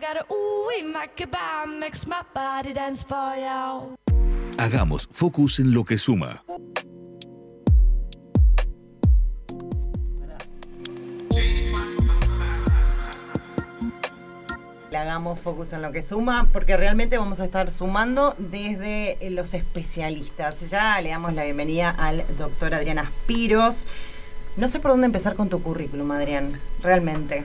get a ooh, makes my body dance for you. Hagamos focus en lo que suma. Le hagamos focus en lo que suma, porque realmente vamos a estar sumando desde los especialistas. Ya le damos la bienvenida al doctor Adrián Aspiros. No sé por dónde empezar con tu currículum, Adrián, realmente.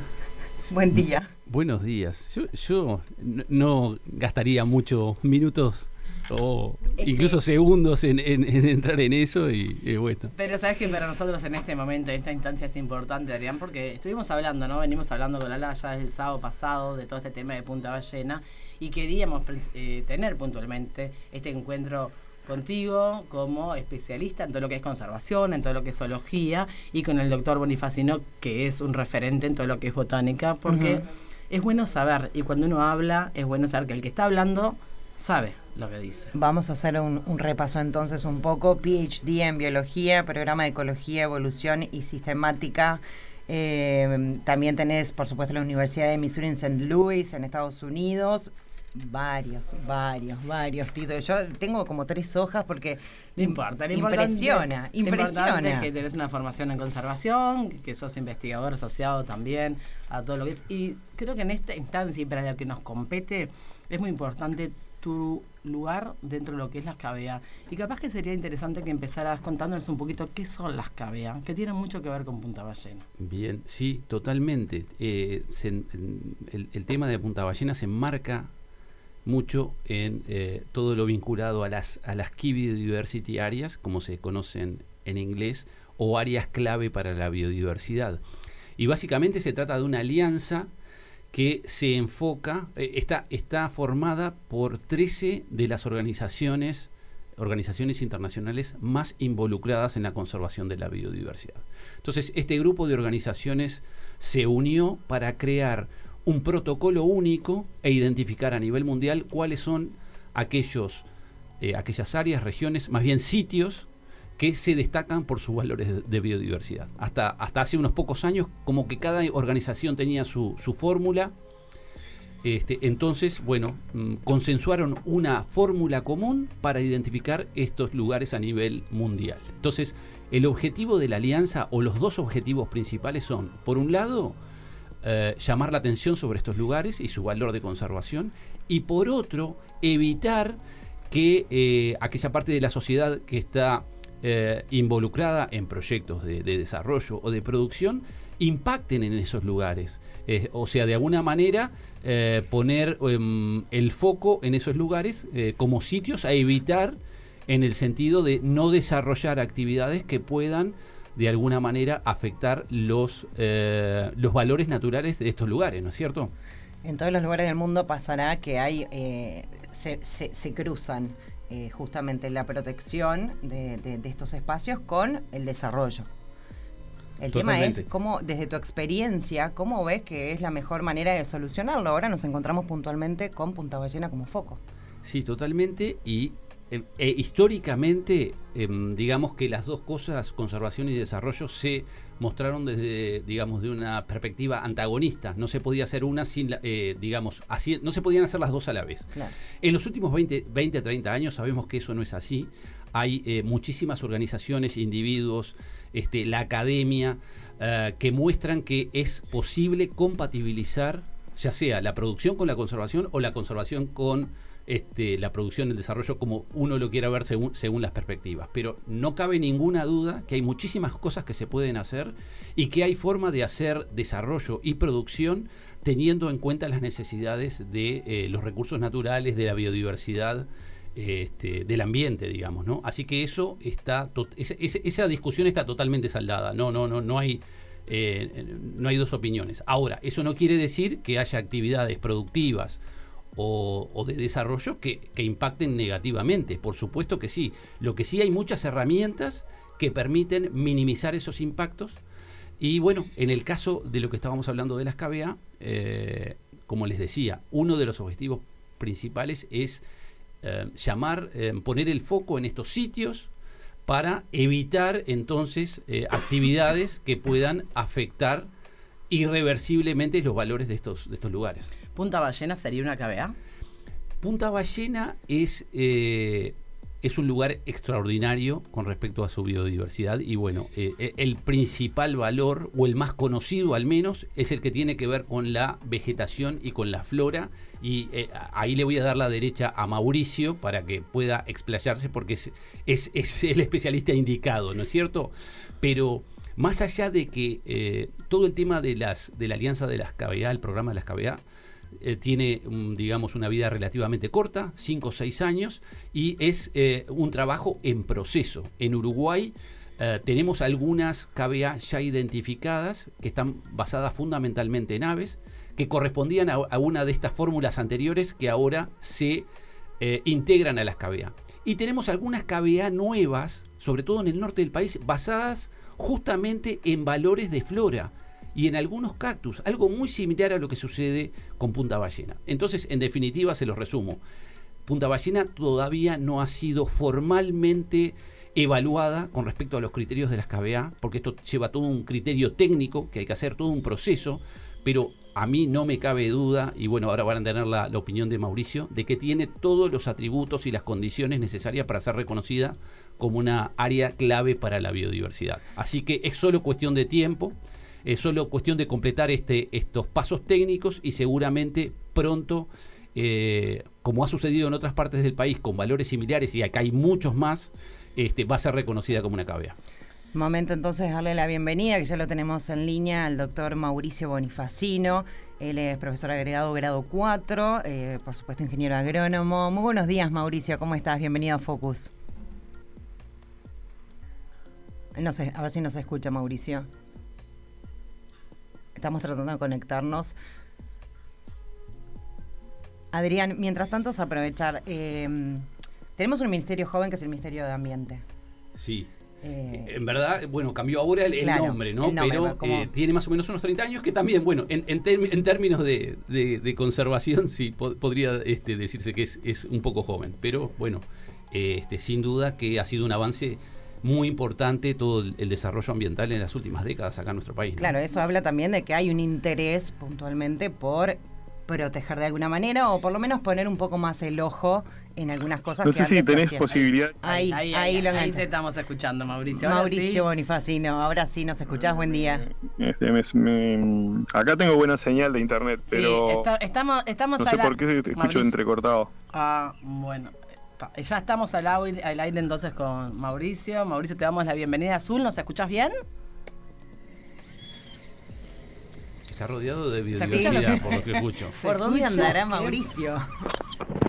Buen día. Buenos días. Yo, yo no- no gastaría muchos minutos o incluso segundos en, en- en entrar en eso y, y bueno. Pero sabes que para nosotros en este momento, en esta instancia es importante, Adrián, porque estuvimos hablando, ¿no? Venimos hablando con Lala ya desde el sábado pasado de todo este tema de Punta Ballena y queríamos eh, tener puntualmente este encuentro contigo como especialista en todo lo que es conservación, en todo lo que es zoología y con el doctor Bonifacino, que es un referente en todo lo que es botánica, porque es bueno saber, y cuando uno habla, es bueno saber que el que está hablando sabe lo que dice. Vamos a hacer un, un repaso entonces un poco. PhD en biología, programa de ecología, evolución y sistemática. Eh, también tenés, por supuesto, la Universidad de Missouri en St. Louis, en Estados Unidos. Varios, varios, varios títulos. Yo tengo como tres hojas porque No importa, lo importante- impresiona, lo importante impresiona. es que tenés una formación en conservación, que sos investigador asociado también a todo lo que es. Y creo que en esta instancia y para lo que nos compete, es muy importante tu lugar dentro de lo que es las CABEA. Y capaz que sería interesante que empezaras contándonos un poquito qué son las CABEA, que tienen mucho que ver con Punta Ballena. Bien, sí, totalmente. Eh, se- en- el, el tema de Punta Ballena se enmarca mucho en eh, todo lo vinculado a las, a las Key Biodiversity Areas, como se conocen en inglés, o áreas clave para la biodiversidad. Y básicamente se trata de una alianza que se enfoca, eh, está, está formada por 13 de las organizaciones, organizaciones internacionales más involucradas en la conservación de la biodiversidad. Entonces, este grupo de organizaciones se unió para crear un protocolo único e identificar a nivel mundial cuáles son aquellos, eh, aquellas áreas, regiones, más bien sitios que se destacan por sus valores de, biodiversidad. Hasta, hasta hace unos pocos años, como que cada organización tenía su, su fórmula. Este, entonces, bueno, mm, consensuaron una fórmula común para identificar estos lugares a nivel mundial. Entonces, el objetivo de la alianza o los dos objetivos principales son, por un lado, eh, llamar la atención sobre estos lugares y su valor de conservación, y por otro, evitar que eh, aquella parte de la sociedad que está eh, involucrada en proyectos de, de desarrollo o de producción impacten en esos lugares. O sea, de alguna manera poner em, el foco en esos lugares como sitios a evitar en el sentido de no desarrollar actividades que puedan de alguna manera afectar los, eh, los valores naturales de estos lugares, ¿no es cierto? En todos los lugares del mundo pasará que hay eh, se, se- se cruzan eh, justamente la protección de, de- de estos espacios con el desarrollo. El tema es cómo, desde tu experiencia, cómo ves que es la mejor manera de solucionarlo. Ahora nos encontramos puntualmente con Punta Ballena como foco. Sí, totalmente. Y eh, eh, históricamente, em, digamos que las dos cosas, conservación y desarrollo, se mostraron desde, digamos, de una perspectiva antagonista. No se podía hacer una sin, la- eh, digamos, así, no se podían hacer las dos a la vez. Claro. En los últimos 20, 20 a 30 años sabemos que eso no es así. Hay eh, muchísimas organizaciones, individuos, este, la academia, eh, que muestran que es posible compatibilizar ya sea la producción con la conservación o la conservación con este, la producción y el desarrollo, como uno lo quiera ver según, según las perspectivas. Pero no cabe ninguna duda que hay muchísimas cosas que se pueden hacer y que hay forma de hacer desarrollo y producción teniendo en cuenta las necesidades de eh, los recursos naturales, de la biodiversidad, este, del ambiente, digamos, ¿no? Así que eso está, esa discusión está totalmente saldada. No, no, no, no hay, eh, no hay dos opiniones. Ahora, eso no quiere decir que haya actividades productivas o, de desarrollo que, impacten negativamente. Por supuesto que sí. Lo que sí hay muchas herramientas que permiten minimizar esos impactos. Y bueno, en el caso de lo que estábamos hablando de las KBA, eh, como les decía, uno de los objetivos principales es eh, llamar, eh, poner el foco en estos sitios para evitar entonces actividades que puedan afectar irreversiblemente los valores de estos, de estos lugares. ¿Punta Ballena sería una KBA? Punta Ballena es, eh, es un lugar extraordinario con respecto a su biodiversidad y bueno, eh, eh, el principal valor, o el más conocido al menos, es el que tiene que ver con la vegetación y con la flora. Y eh, ahí le voy a dar la derecha a Mauricio para que pueda explayarse porque es, es, es el especialista indicado, ¿no es cierto? Pero más allá de que todo el tema de, las, de la alianza de las KBA, el programa de las KBA, eh, tiene, mm, digamos, una vida relativamente corta, 5 o 6 años, y es eh, un trabajo en proceso. En Uruguay eh, tenemos algunas KBA ya identificadas que están basadas fundamentalmente en aves, que correspondían a, a una de estas fórmulas anteriores que ahora se integran a las KBA. Y tenemos algunas KBA nuevas, sobre todo en el norte del país, basadas justamente en valores de flora y en algunos cactus, algo muy similar a lo que sucede con Punta Ballena. Entonces, en definitiva, se los resumo. Punta Ballena todavía no ha sido formalmente evaluada con respecto a los criterios de las KBA, porque esto lleva todo un criterio técnico, que hay que hacer todo un proceso, pero a mí no me cabe duda, y bueno, ahora van a tener la, la opinión de Mauricio, de que tiene todos los atributos y las condiciones necesarias para ser reconocida como una área clave para la biodiversidad. Así que es solo cuestión de tiempo, es solo cuestión de completar este, estos pasos técnicos y seguramente pronto, eh, como ha sucedido en otras partes del país con valores similares y acá hay muchos más, este, va a ser reconocida como una KBA. Momento entonces de darle la bienvenida, que ya lo tenemos en línea, al doctor Mauricio Bonifacino. Él es profesor agregado grado 4, eh, por supuesto ingeniero agrónomo. Muy buenos días Mauricio, ¿cómo estás? Bienvenido a Focus. No sé, a ver si nos escucha Mauricio. Estamos tratando de conectarnos. Adrián, mientras tanto, es aprovechar. eh, tenemos un ministerio joven que es el Ministerio de Ambiente. Sí. Eh, En verdad, bueno, cambió ahora el, nombre, ¿no? el nombre, Pero como- eh, tiene más o menos unos 30 años que también, bueno, en, en términos de, de- de conservación, sí, po- podría este, decirse que es, es un poco joven. Pero bueno, eh, este, sin duda que ha sido un avance muy importante todo el, el desarrollo ambiental en las últimas décadas acá en nuestro país. ¿no? Claro, eso habla también de que hay un interés puntualmente por proteger de alguna manera o por lo menos poner un poco más el ojo en algunas cosas No que sé si antes se tenés hacían. posibilidad. Ahí, ahí, lo ahí te estamos escuchando, Mauricio. Ahora Mauricio sí. Bonifacino, ahora sí nos escuchás, buen día. Este, me- me- acá tengo buena señal de internet, Sí, pero está- estamos, estamos no sé por qué te escucho Mauricio. entrecortado. Ah, bueno. Está- Ya estamos al aire, al aire entonces con Mauricio. Mauricio, te damos la bienvenida. Azul, ¿nos escuchás bien? Está rodeado de biodiversidad, por lo que escucho. ¿Por dónde escucha andará Mauricio?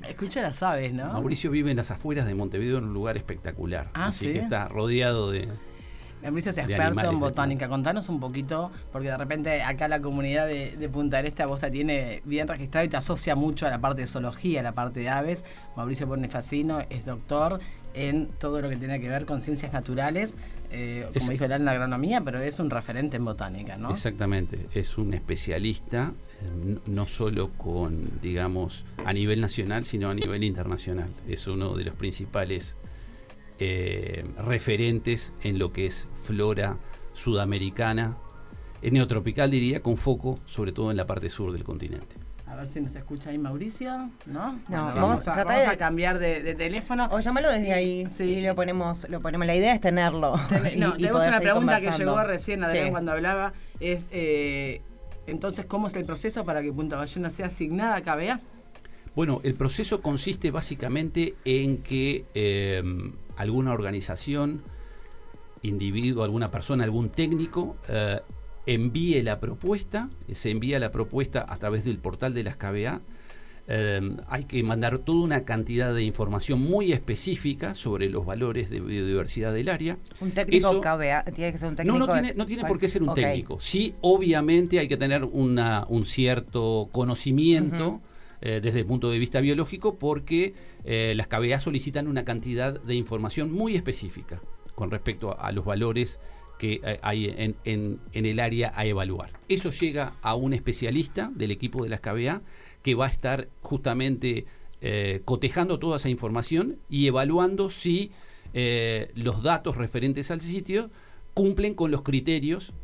Escucha las aves, ¿no? Mauricio vive en las afueras de Montevideo en un lugar espectacular. Ah, así ¿sí? que está rodeado de... Mauricio es experto en botánica. Contanos un poquito, porque de repente acá la comunidad de, de Punta del Este a vos te tiene bien registrado y te asocia mucho a la parte de zoología, a la parte de aves. Mauricio Bonifacino es doctor en todo lo que tiene que ver con ciencias naturales, eh, como Es- dijo él en la agronomía, pero es un referente en botánica, ¿no? Exactamente, es un especialista, eh, no solo con, digamos, a nivel nacional, sino a nivel internacional. Es uno de los principales eh, referentes en lo que es flora sudamericana, neotropical diría, con foco sobre todo en la parte sur del continente. A ver si nos escucha ahí Mauricio, ¿no? No, Bueno, vamos a a, tratar vamos de- a cambiar de, de teléfono. O llámalo desde ahí Sí. y lo ponemos, lo ponemos. La idea es tenerlo. Ten- y- no, y tenemos una pregunta que llegó recién, Adrián, Sí. cuando hablaba. Es, eh, entonces, ¿cómo es el proceso para que Punta Ballena sea asignada a KBA? Bueno, el proceso consiste básicamente en que eh, alguna organización, individuo, alguna persona, algún técnico eh, envíe la propuesta, se envía la propuesta a través del portal de las KBA. Eh, hay que mandar toda una cantidad de información muy específica sobre los valores de biodiversidad del área. Un técnico Eso- KBA, tiene que ser un técnico. No, no tiene, no tiene por qué ser un técnico. Sí, obviamente hay que tener una, un cierto conocimiento. Eh, desde el punto de vista biológico porque eh, las KBA solicitan una cantidad de información muy específica con respecto a, los valores que eh, hay en, el área a evaluar. Eso llega a un especialista del equipo de las KBA que va a estar justamente cotejando toda esa información y evaluando si los datos referentes al sitio cumplen con los criterios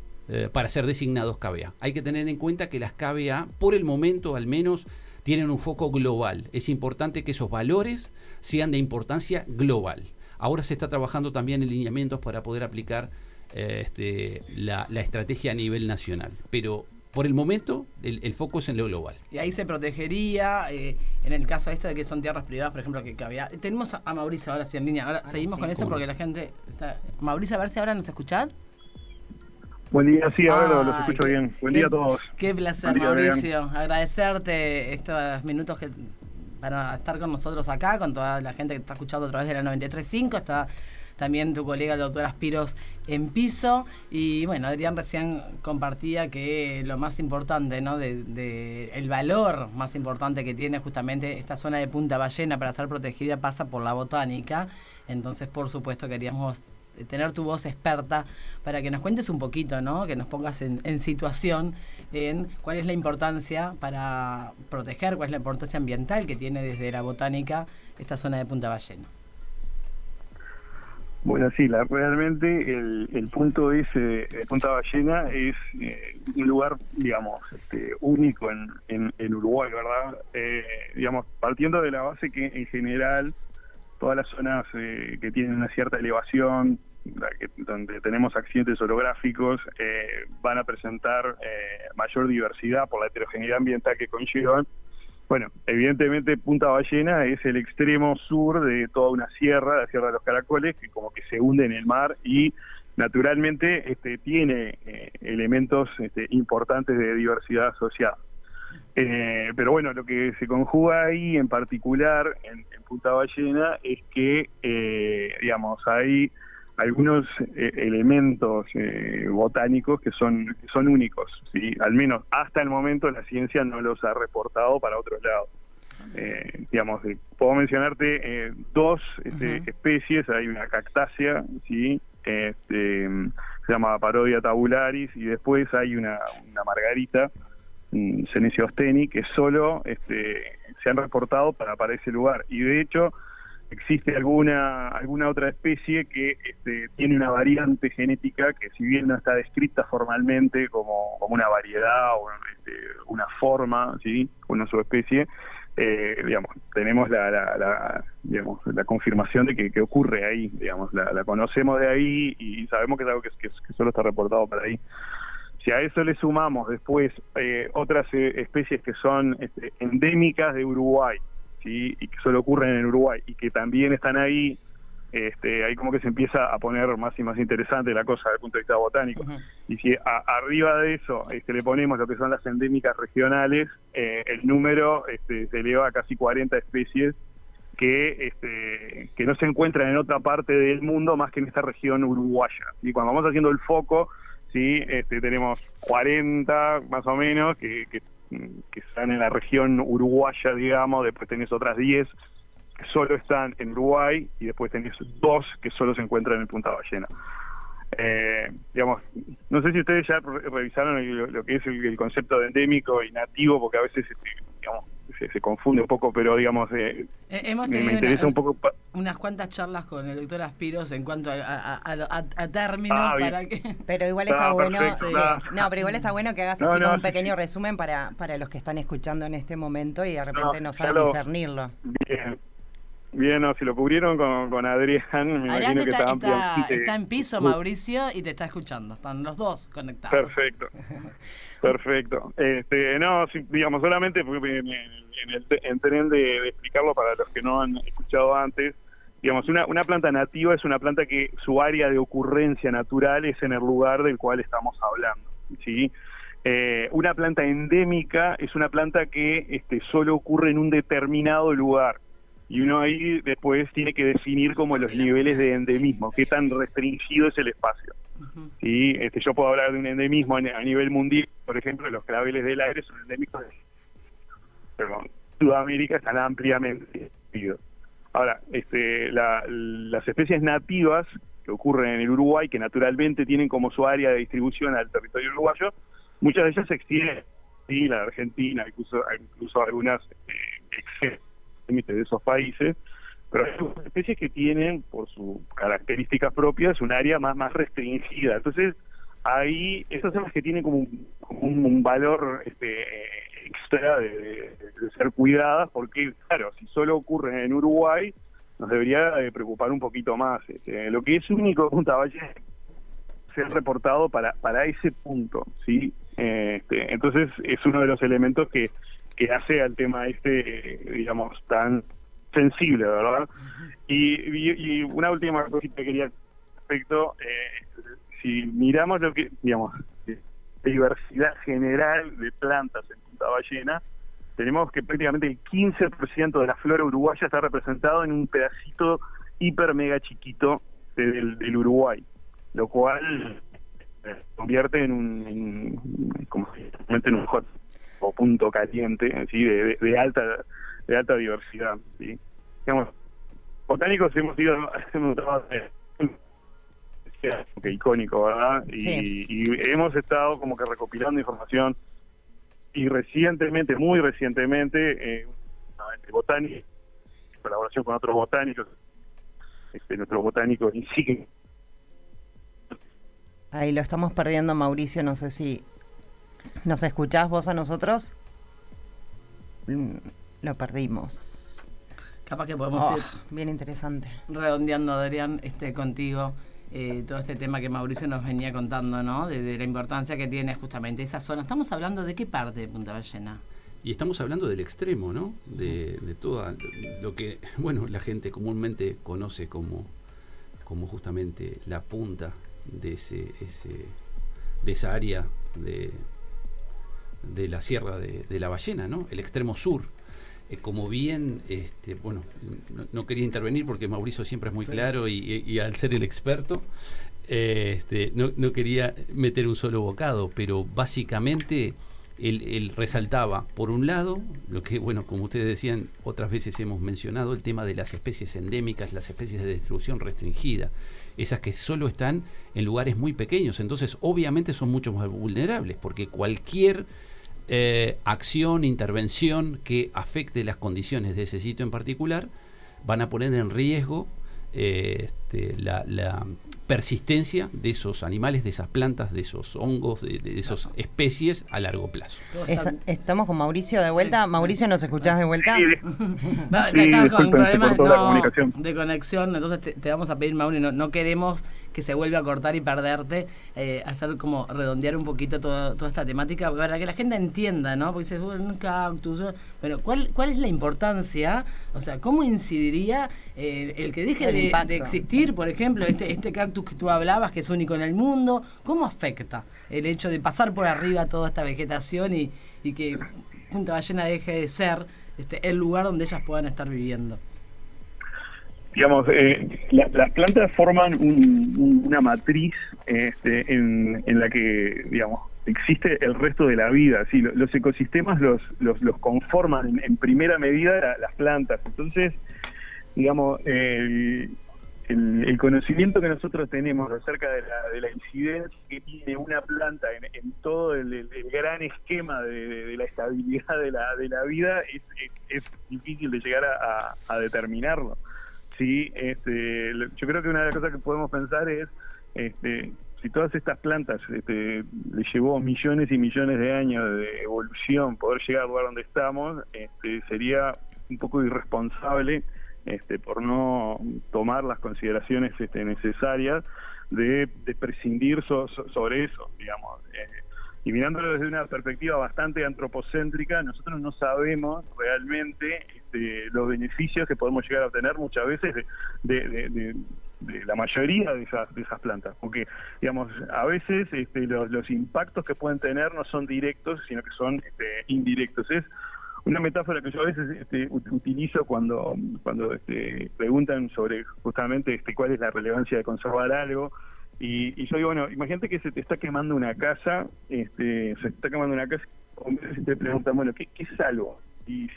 para ser designados KBA. Hay que tener en cuenta que las KBA, por el momento al menos, tienen un foco global. Es importante que esos valores sean de importancia global. Ahora se está trabajando también en lineamientos para poder aplicar eh, este, la, la estrategia a nivel nacional. Pero por el momento, el, foco es en lo global. Y ahí se protegería, eh, en el caso de esto de que son tierras privadas, por ejemplo, que, había. Tenemos a, Mauricio ahora sí en línea. Ahora seguimos con eso porque la gente. Está... Mauricio, a ver si ahora nos escuchás. Buen día, sí, ahora los escucho bien. Buen día a todos. Qué placer, Mauricio. Agradecerte estos minutos que para estar con nosotros acá, con toda la gente que está escuchando a través de la 93.5. Está también tu colega el doctor Aspiros en piso. Y bueno, Adrián recién compartía que lo más importante, ¿no? De, el valor más importante que tiene justamente esta zona de Punta Ballena para ser protegida pasa por la botánica. Entonces, por supuesto, queríamos tener tu voz experta para que nos cuentes un poquito, ¿no? Que nos pongas en, en, situación en cuál es la importancia para proteger, cuál es la importancia ambiental que tiene desde la botánica esta zona de Punta Ballena. Bueno, sí, realmente el, el punto ese de Punta Ballena es eh, un lugar, digamos, este, único en, en, Uruguay, ¿verdad? Eh, digamos, partiendo de la base que en general todas las zonas eh, que tienen una cierta elevación, donde tenemos accidentes orográficos, van a presentar mayor diversidad por la heterogeneidad ambiental que conllevan bueno, evidentemente Punta Ballena es el extremo sur de toda una sierra, la Sierra de los Caracoles, que como que se hunde en el mar y naturalmente este, tiene eh, elementos este, importantes de diversidad asociada. Eh, pero bueno, lo que se conjuga ahí en particular en, Punta Ballena es que, eh, digamos, hay algunos eh, elementos eh, botánicos que son, son únicos, ¿sí? al menos hasta el momento la ciencia no los ha reportado para otros lados. Eh, digamos, puedo mencionarte dos este, especies, hay una cactácea, ¿sí? este, se llama Parodia tabularis, y después hay una, una margarita, Senesiosteni, que solo este, se han reportado para, para ese lugar, y de hecho existe alguna alguna otra especie que este, tiene una variante genética que si bien no está descrita formalmente como, como una variedad o este, una forma, ¿sí? una subespecie, eh, tenemos la, la, digamos, la confirmación de que, ocurre ahí, digamos, la, conocemos de ahí y sabemos que es algo que, que, solo está reportado para ahí. Si a eso le sumamos después eh, otras eh, especies que son este, endémicas de Uruguay, ¿sí? y que solo ocurren en Uruguay y que también están ahí, este, ahí como que se empieza a poner más y más interesante la cosa desde el punto de vista botánico. Y si arriba de eso este, le ponemos lo que son las endémicas regionales, eh, el número este, se eleva a casi 40 especies que, este, que no se encuentran en otra parte del mundo más que en esta región uruguaya. Y cuando vamos haciendo el foco, sí este, tenemos 40 más o menos que, que que están en la región uruguaya, digamos, después tenés otras 10 que solo están en Uruguay y después tenés dos que solo se encuentran en Punta Ballena. Eh, digamos, no sé si ustedes ya revisaron lo, que es el, concepto de endémico y nativo, porque a veces este, se, confunde un poco, pero digamos, eh, eh me, interesa un poco. unas cuantas charlas con el doctor Aspiros en cuanto a, a, términos ah, para que. Pero igual está bueno. No, pero igual está bueno que hagas así como un pequeño resumen para, para los que están escuchando en este momento y de repente no, saben discernirlo. Bien. Bien, no, si lo cubrieron con, con Adrián, me imagino que está, está, está, en piso, Mauricio, y te está escuchando. Están los dos conectados. Perfecto. Perfecto. Este, no, digamos, solamente en, el en tren de, explicarlo para los que no han escuchado antes. Digamos, una, una planta nativa es una planta que su área de ocurrencia natural es en el lugar del cual estamos hablando. ¿sí? Eh, una planta endémica es una planta que este, solo ocurre en un determinado lugar y uno ahí después tiene que definir como los niveles de endemismo, qué tan restringido es el espacio. ¿Sí? este, yo puedo hablar de un endemismo a nivel mundial, por ejemplo, los claveles del aire son endémicos de Perdón, Sudamérica, están ampliamente Ahora, este, las especies nativas que ocurren en el Uruguay, que naturalmente tienen como su área de distribución al territorio uruguayo, muchas de ellas se extienden, ¿sí? la Argentina, incluso, incluso algunas eh, de esos países, pero hay especies que tienen, por sus características propias, un área más, más restringida. Entonces, ahí esas son que tienen como un, valor este, extra de, de- de ser cuidadas, porque claro, si solo ocurre en Uruguay, nos debería eh, preocupar un poquito más. Este, lo que es único de Punta Valle ser reportado para para ese punto, ¿sí? Este, entonces es uno de los elementos que, que hace al tema este, eh, digamos, tan sensible, ¿verdad? Y, y- una última cosita que quería respecto, eh, si miramos lo que, digamos, de diversidad general de plantas en Punta Ballena, tenemos que prácticamente el 15% de la flora uruguaya está representado en un pedacito hiper mega chiquito de- del, del Uruguay, lo cual eh, convierte en un, en, como en un hot o punto caliente, ¿sí? de, de- de alta de alta diversidad. ¿sí? Digamos, botánicos hemos ido hemos eh, icónico, ¿verdad? Y, Sí. y hemos estado como que recopilando información y recientemente, muy recientemente, eh, una botánica, en colaboración con otros botánicos, este, nuestros botánicos insignes, Ahí lo estamos perdiendo, Mauricio. No sé si nos escuchás vos a nosotros. Mm, Lo perdimos. Capaz que podemos Oh, ir bien interesante. redondeando, Adrián, este, contigo, eh, todo este tema que Mauricio nos venía contando, ¿no? De, de la importancia que tiene justamente esa zona. Estamos hablando de qué parte de Punta Ballena. Y estamos hablando del extremo, ¿no? De, de toda lo que, bueno, la gente comúnmente conoce como, como justamente la punta de ese, ese de esa área de, de la sierra de, de la ballena, ¿no? El extremo sur. Eh, como bien, este, bueno, no, no quería intervenir porque Mauricio siempre es muy claro y, y- y al ser el experto, eh, este, no, no quería meter un solo bocado, pero básicamente él, él resaltaba, por un lado, lo que, bueno, como ustedes decían, otras veces hemos mencionado, el tema de las especies endémicas, las especies de distribución restringida, esas que solo están en lugares muy pequeños, entonces obviamente son mucho más vulnerables, porque cualquier eh, acción, intervención que afecte las condiciones de ese sitio en particular, van a poner en riesgo eh, este, la, la persistencia de esos animales, de esas plantas, de esos hongos, de, de esas especies a largo plazo. Está- estamos con Mauricio de vuelta. Mauricio, ¿nos escuchás de vuelta? Sí, estamos con cortó la no, de conexión, entonces te, te vamos a pedir, Mauri, no, no queremos que se vuelva a cortar y perderte, eh, hacer como redondear un poquito todo- toda esta temática, para que la gente entienda, ¿no? Porque dices, bueno, un cactus, ¿no? pero ¿cuál, ¿cuál es la importancia? O sea, ¿cómo incidiría eh, el que deje El de, impacto. de existir, por ejemplo, este, este cactus que tú hablabas, que es único en el mundo? ¿Cómo afecta el hecho de pasar por arriba toda esta vegetación y, y que Punta Ballena deje de ser este, el lugar donde ellas puedan estar viviendo? digamos, eh, la- las plantas forman un- un- una matriz este, en, la que, digamos, existe el resto de la vida. Sí, lo- los ecosistemas los, los, conforman en, primera medida la- las plantas. Entonces, digamos, el- el conocimiento que nosotros tenemos acerca de la, de la incidencia que tiene una planta en, todo el, gran esquema de, la estabilidad de la, de la vida es, es- es difícil de llegar a, determinarlo. Sí, este, yo creo que una de las cosas que podemos pensar es, este, si todas estas plantas este, le llevó millones y millones de años de evolución poder llegar al lugar donde estamos, este, sería un poco irresponsable este, por no tomar las consideraciones este, necesarias de, de prescindir so- so- sobre eso, digamos. Eh, y mirándolo desde una perspectiva bastante antropocéntrica, nosotros no sabemos realmente este, los beneficios que podemos llegar a obtener muchas veces de la mayoría de esas, de esas plantas. Porque, digamos, a veces este, los, los impactos que pueden tener no son directos, sino que son este, indirectos. Es una metáfora que yo a veces este, ut- utilizo cuando, cuando este, preguntan sobre justamente este, cuál es la relevancia de conservar algo. Y, y yo digo, bueno, imagínate que se te está quemando una casa, este, se te está quemando una casa, y te preguntan, bueno, ¿qué, qué es algo? Y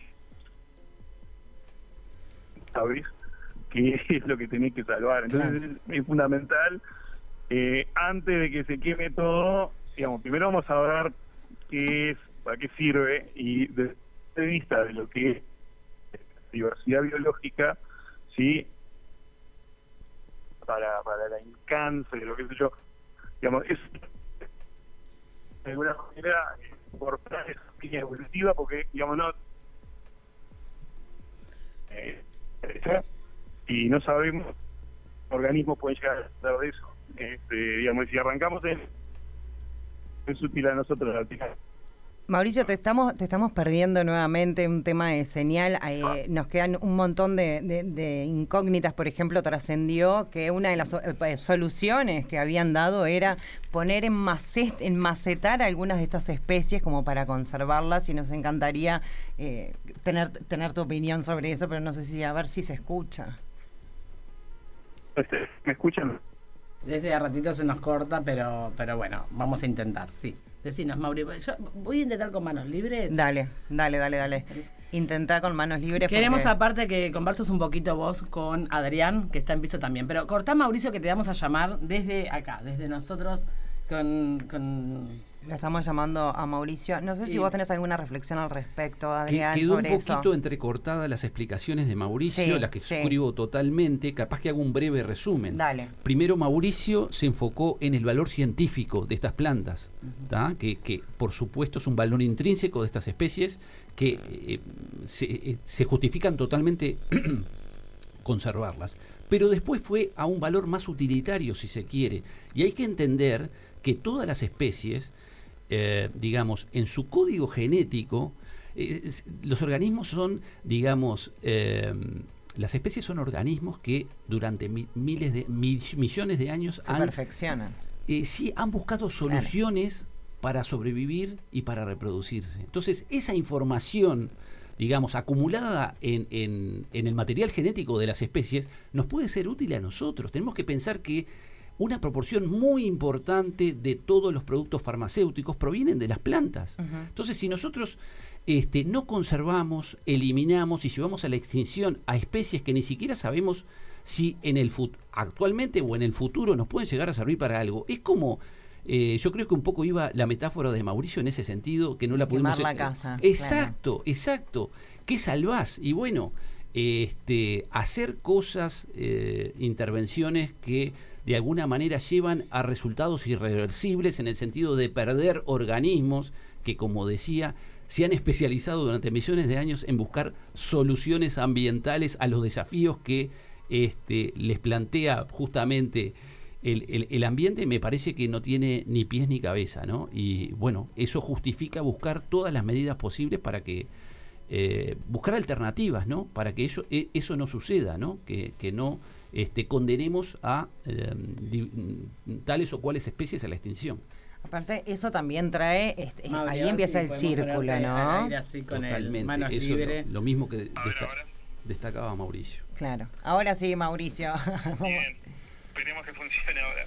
sabes qué es lo que tenés que salvar. Entonces es, es fundamental, eh, antes de que se queme todo, digamos, primero vamos a ver qué es, para qué sirve, y punto de vista de lo que es diversidad biológica, ¿sí? para, para la cáncer, lo que sé yo, digamos, es de alguna manera cortar esa línea evolutiva porque, digamos, no... Eh, y no sabemos organismos pueden llegar a ser de eso. Este, digamos, si arrancamos en... Es útil a nosotros la Mauricio, te estamos, te estamos perdiendo nuevamente un tema de señal. Eh, nos quedan un montón de, incógnitas. Por ejemplo, trascendió que una de las eh, soluciones que habían dado era poner en, macet, en macetar algunas de estas especies como para conservarlas. Y nos encantaría eh, tener, tener tu opinión sobre eso, pero no sé si a ver si se escucha. ¿Me escuchan? Desde a ratito se nos corta, pero, pero bueno, vamos a intentar, sí. Decinos, Mauri, yo voy a intentar con manos libres. Dale, dale, dale, dale. Intenta con manos libres. Queremos aparte que converses un poquito vos con Adrián, que está en piso también. Pero cortá, Mauricio, que te vamos a llamar desde acá, desde nosotros con le estamos llamando a Mauricio. No sé si vos tenés alguna reflexión al respecto, Adrián. Quedó un poquito entrecortada las explicaciones de Mauricio, las que suscribo totalmente. Capaz que hago un breve resumen. Dale. Primero, Mauricio se enfocó en el valor científico de estas plantas, que, que, por supuesto es un valor intrínseco de estas especies que eh, se, eh, se justifican totalmente conservarlas. Pero después fue a un valor más utilitario, si se quiere. Y hay que entender que todas las especies eh, digamos, en su código genético, eh, los organismos son, digamos, eh, las especies son organismos que durante miles de millones de años han, perfeccionan. sí, han buscado soluciones para sobrevivir y para reproducirse. Entonces, esa información digamos, acumulada en, en, en, el material genético de las especies, nos puede ser útil a nosotros. Tenemos que pensar que una proporción muy importante de todos los productos farmacéuticos provienen de las plantas. Entonces, si nosotros este, no conservamos, eliminamos y llevamos a la extinción a especies que ni siquiera sabemos si en el actualmente o en el futuro nos pueden llegar a servir para algo, es como eh, yo creo que un poco iba la metáfora de Mauricio en ese sentido, que no la pudimos... la casa. Exacto, exacto. ¿Qué salvás? Y bueno, este, hacer cosas, eh, intervenciones que de alguna manera llevan a resultados irreversibles en el sentido de perder organismos que, como decía, se han especializado durante millones de años en buscar soluciones ambientales a los desafíos que este, les plantea justamente el, el, ambiente, me parece que no tiene ni pies ni cabeza, ¿no? Y bueno, eso justifica buscar todas las medidas posibles para que eh, buscar alternativas, ¿no? Para que eso, e, eso no suceda, ¿no? Que, que no este, condenemos a em, tales o cuales especies a la extinción. Aparte, eso también trae, este, ahí empieza el círculo, ¿no? Totalmente, eso lo, mismo que destacaba Mauricio. Claro, ahora sí, Mauricio. Bien. Esperemos que funcione ahora.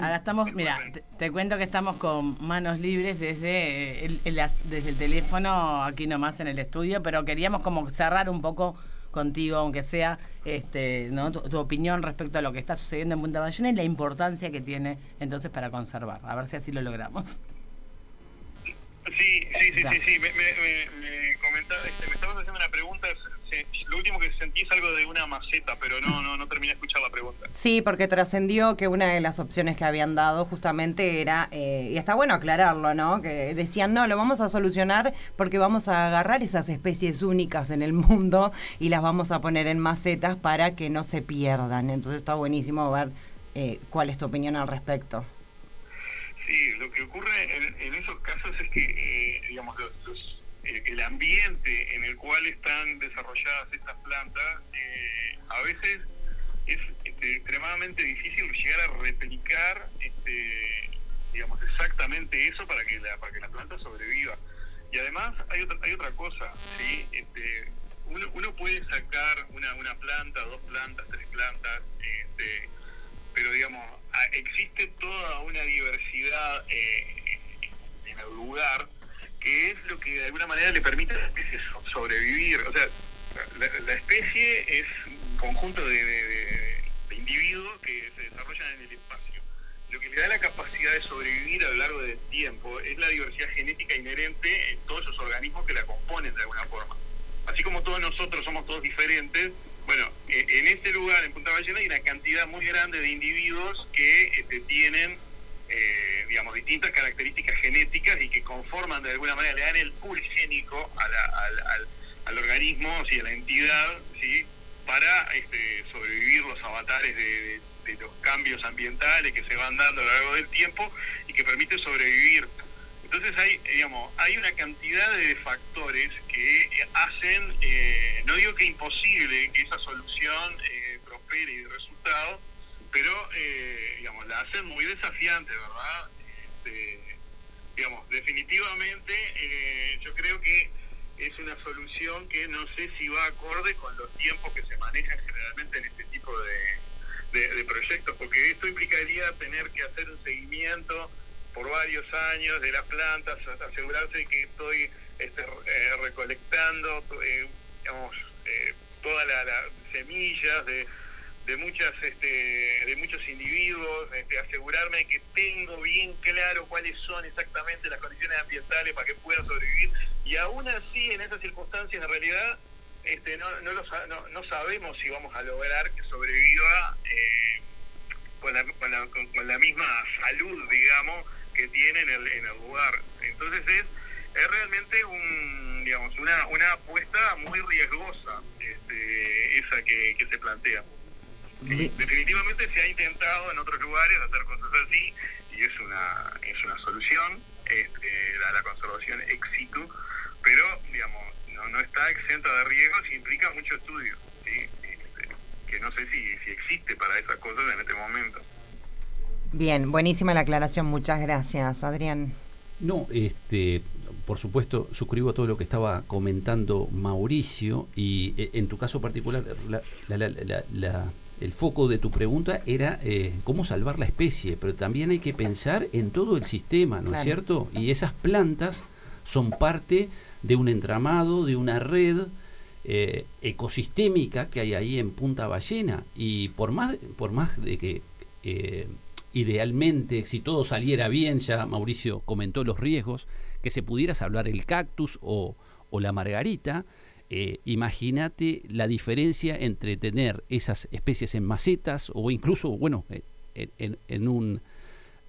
Ahora estamos, mira, te, cuento que estamos con manos libres desde el, desde el teléfono aquí nomás en el estudio, pero queríamos como cerrar un poco contigo, aunque sea este, ¿no? tu, opinión respecto a lo que está sucediendo en Punta Ballena y la importancia que tiene entonces para conservar. A ver si así lo logramos. Sí, sí, sí, sí, sí. Me, me, me, comentaba, este, me estabas haciendo una pregunta lo último que sentí es algo de una maceta, pero no, no, no terminé de escuchar la pregunta. Sí, porque trascendió que una de las opciones que habían dado justamente era, eh, y está bueno aclararlo, ¿no? Que decían, no, lo vamos a solucionar porque vamos a agarrar esas especies únicas en el mundo y las vamos a poner en macetas para que no se pierdan. Entonces está buenísimo ver eh, cuál es tu opinión al respecto. Sí, lo que ocurre en, esos casos es que, eh, digamos, los el ambiente en el cual están desarrolladas estas plantas, eh, a veces es este, extremadamente difícil llegar a replicar este, digamos exactamente eso para que la, para que la planta sobreviva. Y además hay otra, hay otra cosa, este, uno, uno puede sacar una, una planta, dos plantas, tres plantas, este, pero digamos, existe toda una diversidad eh, en el lugar que es lo que de alguna manera le permite a la especie sobrevivir. O sea, la, especie es un conjunto de, individuos que se desarrollan en el espacio. Lo que le da la capacidad de sobrevivir a lo largo del tiempo es la diversidad genética inherente en todos esos organismos que la componen de alguna forma. Así como todos nosotros somos todos diferentes, bueno, e, en este lugar, en Punta Ballena, hay una cantidad muy grande de individuos que este, tienen eh, digamos, distintas características genéticas y que conforman de alguna manera, le dan el pool génico a la- al, al- al organismo, ¿sí? a la entidad, ¿sí? para este, sobrevivir los avatares de, los cambios ambientales que se van dando a lo largo del tiempo y que permite sobrevivir. Entonces hay, digamos, hay una cantidad de factores que hacen, eh, no digo que imposible que esa solución eh, prospere y dé resultado, pero eh, digamos, la hacen muy desafiante, ¿verdad? Este, digamos, definitivamente eh, yo creo que es una solución que no sé si va acorde con los tiempos que se manejan generalmente en este tipo de, proyectos, porque esto implicaría tener que hacer un seguimiento por varios años de las plantas, asegurarse de que estoy este, eh, recolectando eh, digamos, eh, todas las semillas de, de muchas este, de muchos individuos, este, asegurarme que tengo bien claro cuáles son exactamente las condiciones ambientales para que pueda sobrevivir y aún así en esas circunstancias en realidad este, no, no, no, sabemos si vamos a lograr que sobreviva eh, con, la, con, la, con la misma salud, digamos, que tiene en el, en el lugar. Entonces es, es realmente un, digamos, una, una apuesta muy riesgosa este, esa que, que se plantea. Definitivamente se ha intentado en otros lugares hacer cosas así y es una, es una solución este, la, la conservación ex situ, pero digamos no, no está exenta de riesgos y implica mucho estudio, ¿sí? Este, que no sé si, si existe para esas cosas en este momento. Bien, buenísima la aclaración. Muchas gracias, Adrián. No, este, por supuesto, suscribo todo lo que estaba comentando Mauricio y eh, en tu caso particular, la- la- la- la- la- el foco de tu pregunta era eh, cómo salvar la especie, pero también hay que pensar en todo el sistema, ¿no es cierto? Y esas plantas son parte de un entramado, de una red eh, ecosistémica que hay ahí en Punta Ballena y por más, por más de que eh, idealmente, si todo saliera bien, ya Mauricio comentó los riesgos, que se pudiera salvar el cactus o, o la margarita, eh, imagínate la diferencia entre tener esas especies en macetas o incluso, bueno, eh, en, un,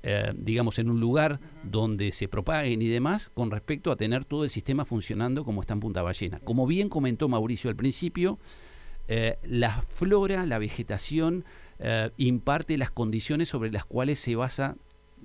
eh, digamos, en un lugar donde se propaguen y demás, con respecto a tener todo el sistema funcionando como está en Punta Ballena. Como bien comentó Mauricio al principio, la flora, la vegetación, imparte las condiciones sobre las cuales se basa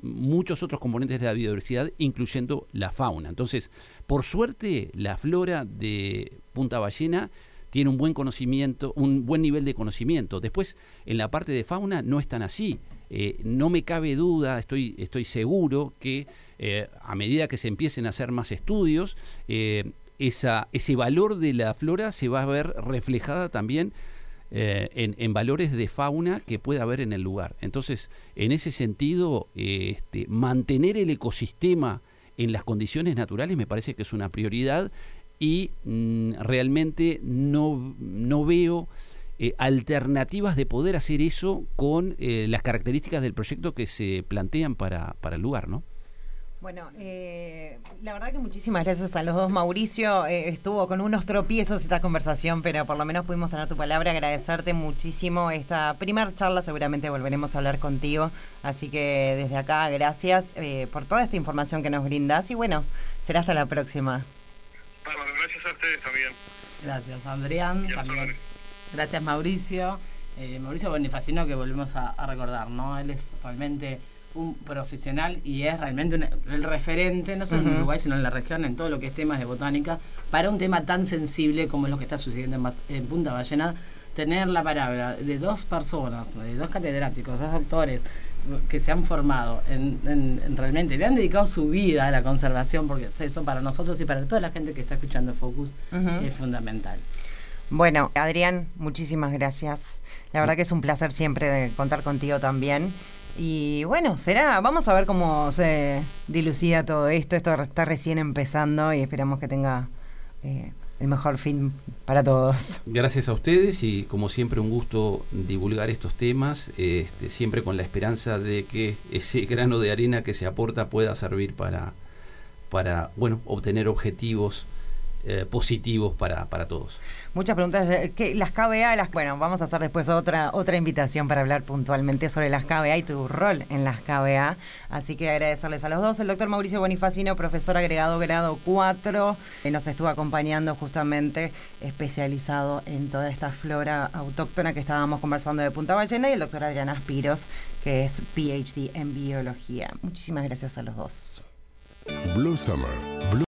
muchos otros componentes de la biodiversidad, incluyendo la fauna. Entonces, por suerte, la flora de Punta Ballena tiene un buen conocimiento, un buen nivel de conocimiento. Después, en la parte de fauna no es tan así. Eh, no me cabe duda, estoy, estoy seguro que eh, a medida que se empiecen a hacer más estudios, eh, esa, ese valor de la flora se va a ver reflejada también eh, en, en valores de fauna que pueda haber en el lugar. Entonces, en ese sentido, eh, este, mantener el ecosistema en las condiciones naturales me parece que es una prioridad y mm, realmente no, no veo eh, alternativas de poder hacer eso con las características del proyecto que se plantean para, para el lugar, ¿no? Bueno, eh, la verdad que muchísimas gracias a los dos. Mauricio eh, estuvo con unos tropiezos esta conversación, pero por lo menos pudimos tener tu palabra. Agradecerte muchísimo esta primera charla. Seguramente volveremos a hablar contigo. Así que desde acá, gracias eh, por toda esta información que nos brindas. Y bueno, será hasta la próxima. Bárbaro, gracias a ustedes también. Gracias, Adrián. También. Gracias, Mauricio. Eh, Mauricio Bonifacino, que volvemos a, a recordar, ¿no? Él es realmente un profesional y es realmente un- el referente, no solo en. Uruguay, sino en la región, en todo lo que es temas de botánica, para un tema tan sensible como lo que está sucediendo en, Punta Ballena. Tener la palabra de dos personas, de dos catedráticos, dos doctores que se han formado en, en- en realmente, le han dedicado su vida a la conservación, porque eso para nosotros y para toda la gente que está escuchando Focus es fundamental. Bueno, Adrián, muchísimas gracias. La verdad que es un placer siempre de contar contigo también. Y bueno, será, vamos a ver cómo se dilucida todo esto. Esto está recién empezando y esperamos que tenga eh, el mejor fin para todos. Gracias a ustedes y como siempre un gusto divulgar estos temas, este, siempre con la esperanza de que ese grano de arena que se aporta pueda servir para, para bueno, obtener objetivos eh, positivos para, para todos. Muchas preguntas. eh, ¿qué- las KBA, las, bueno, vamos a hacer después otra otra invitación para hablar puntualmente sobre las KBA y tu rol en las KBA. Así que agradecerles a los dos. El doctor Mauricio Bonifacino, profesor agregado grado 4, eh, nos estuvo acompañando justamente especializado en toda esta flora autóctona que estábamos conversando de Punta Ballena y el doctor Adrián Aspiros, que es PhD en biología. Muchísimas gracias a los dos. Blue Summer. Blue